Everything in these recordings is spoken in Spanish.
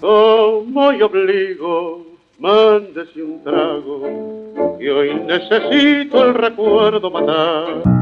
Como yo obligo, mándese un trago, que hoy necesito el recuerdo matar.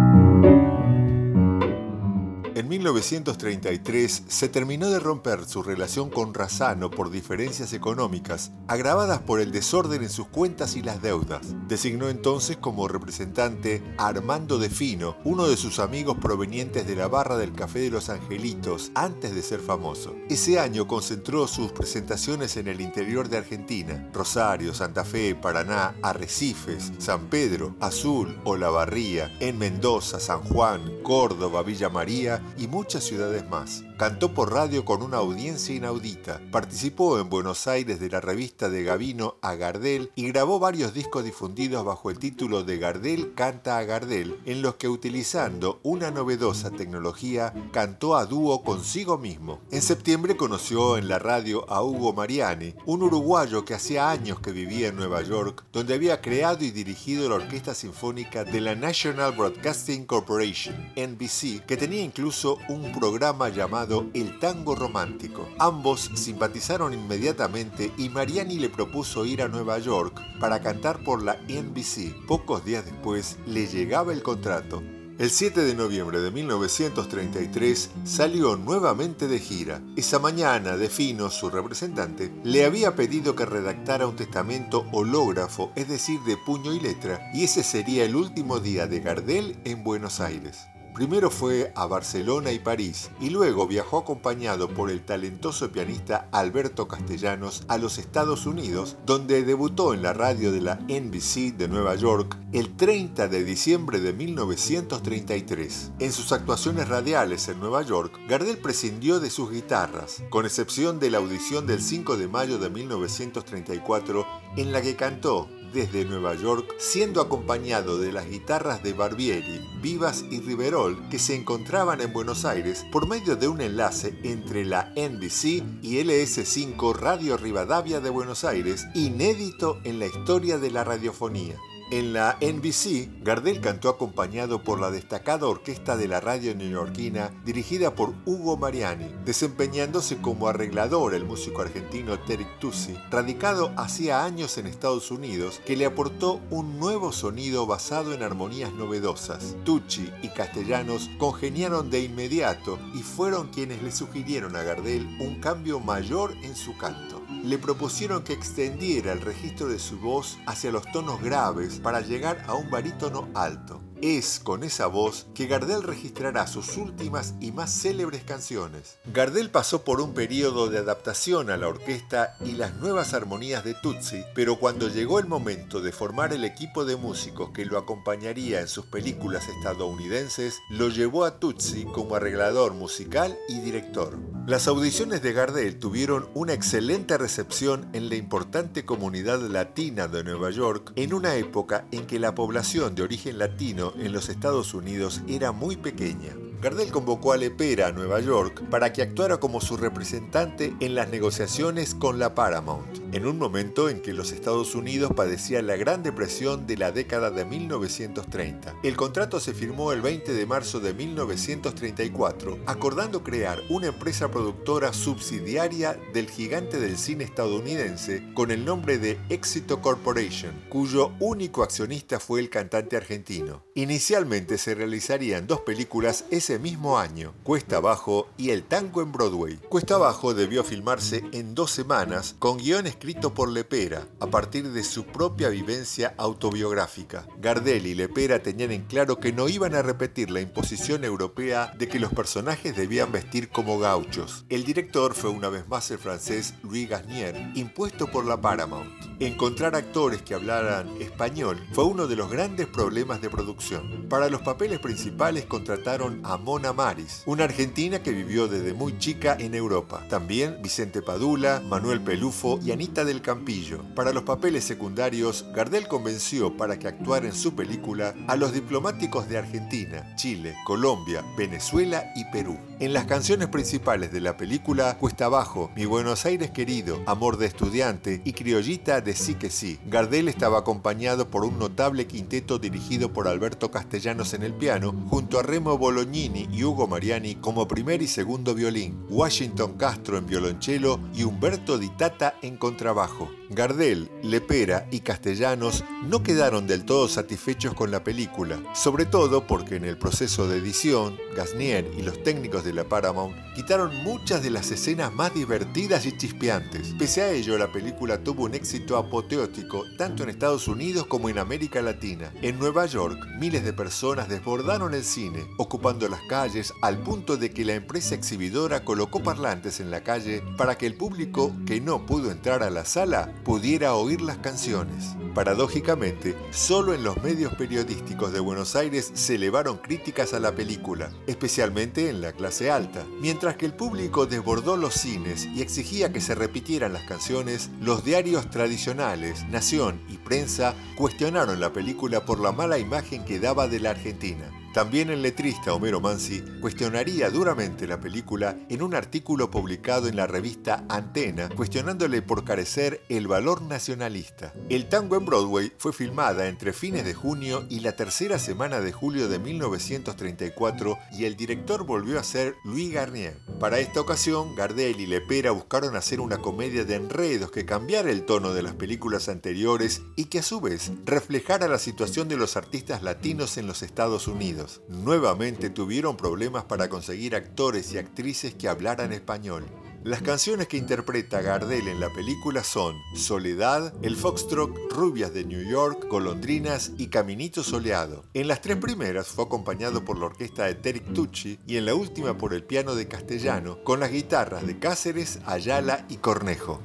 En 1933 se terminó de romper su relación con Razano por diferencias económicas, agravadas por el desorden en sus cuentas y las deudas. Designó entonces como representante a Armando de Fino, uno de sus amigos provenientes de la barra del Café de los Angelitos, antes de ser famoso. Ese año concentró sus presentaciones en el interior de Argentina, Rosario, Santa Fe, Paraná, Arrecifes, San Pedro, Azul, Olavarría, en Mendoza, San Juan, Córdoba, Villa María y muchas ciudades más. Cantó por radio con una audiencia inaudita. Participó en Buenos Aires de la revista de Gavino a Gardel y grabó varios discos difundidos bajo el título de Gardel canta a Gardel, en los que utilizando una novedosa tecnología cantó a dúo consigo mismo. En septiembre conoció en la radio a Hugo Mariani, un uruguayo que hacía años que vivía en Nueva York, donde había creado y dirigido la Orquesta Sinfónica de la National Broadcasting Corporation, NBC, que tenía incluso un programa llamado el tango romántico. Ambos simpatizaron inmediatamente y Mariani le propuso ir a Nueva York para cantar por la NBC. Pocos días después le llegaba el contrato. El 7 de noviembre de 1933 salió nuevamente de gira. Esa mañana, Defino, su representante, le había pedido que redactara un testamento hológrafo, es decir, de puño y letra, y ese sería el último día de Gardel en Buenos Aires. Primero fue a Barcelona y París y luego viajó acompañado por el talentoso pianista Alberto Castellanos a los Estados Unidos, donde debutó en la radio de la NBC de Nueva York el 30 de diciembre de 1933. En sus actuaciones radiales en Nueva York, Gardel prescindió de sus guitarras, con excepción de la audición del 5 de mayo de 1934 en la que cantó desde Nueva York, siendo acompañado de las guitarras de Barbieri, Vivas y Riverol, que se encontraban en Buenos Aires por medio de un enlace entre la NBC y LS5 Radio Rivadavia de Buenos Aires, inédito en la historia de la radiofonía. En la NBC, Gardel cantó acompañado por la destacada orquesta de la radio neoyorquina dirigida por Hugo Mariani, desempeñándose como arreglador el músico argentino Terry Tucci, radicado hacía años en Estados Unidos, que le aportó un nuevo sonido basado en armonías novedosas. Tucci y Castellanos congeniaron de inmediato y fueron quienes le sugirieron a Gardel un cambio mayor en su canto le propusieron que extendiera el registro de su voz hacia los tonos graves para llegar a un barítono alto. Es con esa voz que Gardel registrará sus últimas y más célebres canciones. Gardel pasó por un periodo de adaptación a la orquesta y las nuevas armonías de Tutsi, pero cuando llegó el momento de formar el equipo de músicos que lo acompañaría en sus películas estadounidenses, lo llevó a Tutsi como arreglador musical y director. Las audiciones de Gardel tuvieron una excelente recepción en la importante comunidad latina de Nueva York en una época en que la población de origen latino en los Estados Unidos era muy pequeña. Gardel convocó a Lepera a Nueva York para que actuara como su representante en las negociaciones con la Paramount, en un momento en que los Estados Unidos padecían la Gran Depresión de la década de 1930. El contrato se firmó el 20 de marzo de 1934, acordando crear una empresa productora subsidiaria del gigante del cine estadounidense con el nombre de Éxito Corporation, cuyo único accionista fue el cantante argentino. Inicialmente se realizarían dos películas ese mismo año, Cuesta Abajo y El Tango en Broadway. Cuesta Abajo debió filmarse en dos semanas con guion escrito por Lepera, a partir de su propia vivencia autobiográfica. Gardel y Lepera tenían en claro que no iban a repetir la imposición europea de que los personajes debían vestir como gauchos. El director fue una vez más el francés Louis Gasnier, impuesto por la Paramount. Encontrar actores que hablaran español fue uno de los grandes problemas de producción para los papeles principales contrataron a Mona Maris, una argentina que vivió desde muy chica en Europa. También Vicente Padula, Manuel Pelufo y Anita Anita del Campillo. Para los papeles secundarios, Gardel convenció para que actuara en su película a los diplomáticos de Argentina, Chile, Colombia, Venezuela y Perú. En las canciones principales de la película, Cuesta Abajo, Mi Buenos Aires querido, Amor de estudiante y Criollita de Sí que sí, Gardel estaba acompañado por un notable quinteto dirigido por Alberto Castellanos en el piano, junto a Remo Bolognini y Hugo Mariani como primer y segundo violín, Washington Castro en violonchelo y Humberto Di Tata en contrabajo. Gardel, Lepera y Castellanos no quedaron del todo satisfechos con la película, sobre todo porque en el proceso de edición, Gasnier y los técnicos de la Paramount quitaron muchas de las escenas más divertidas y chispeantes. Pese a ello, la película tuvo un éxito apoteótico tanto en Estados Unidos como en América Latina. En Nueva York, miles de personas desbordaron el cine, ocupando las calles al punto de que la empresa exhibidora colocó parlantes en la calle para que el público que no pudo entrar a la sala pudiera oír las canciones. Paradójicamente, solo en los medios periodísticos de Buenos Aires se elevaron críticas a la película, especialmente en la clase alta. Mientras que el público desbordó los cines y exigía que se repitieran las canciones, los diarios tradicionales, Nación y Prensa cuestionaron la película por la mala imagen que daba de la Argentina. También el letrista Homero Mansi cuestionaría duramente la película en un artículo publicado en la revista Antena, cuestionándole por carecer el valor nacionalista. El tango en Broadway fue filmada entre fines de junio y la tercera semana de julio de 1934 y el director volvió a ser Louis Garnier. Para esta ocasión, Gardel y Lepera buscaron hacer una comedia de enredos que cambiara el tono de las películas anteriores y que a su vez reflejara la situación de los artistas latinos en los Estados Unidos. Nuevamente tuvieron problemas para conseguir actores y actrices que hablaran español. Las canciones que interpreta Gardel en la película son Soledad, El Foxtrot, Rubias de New York, Golondrinas y Caminito Soleado. En las tres primeras fue acompañado por la orquesta de Terek Tucci y en la última por el piano de Castellano, con las guitarras de Cáceres, Ayala y Cornejo.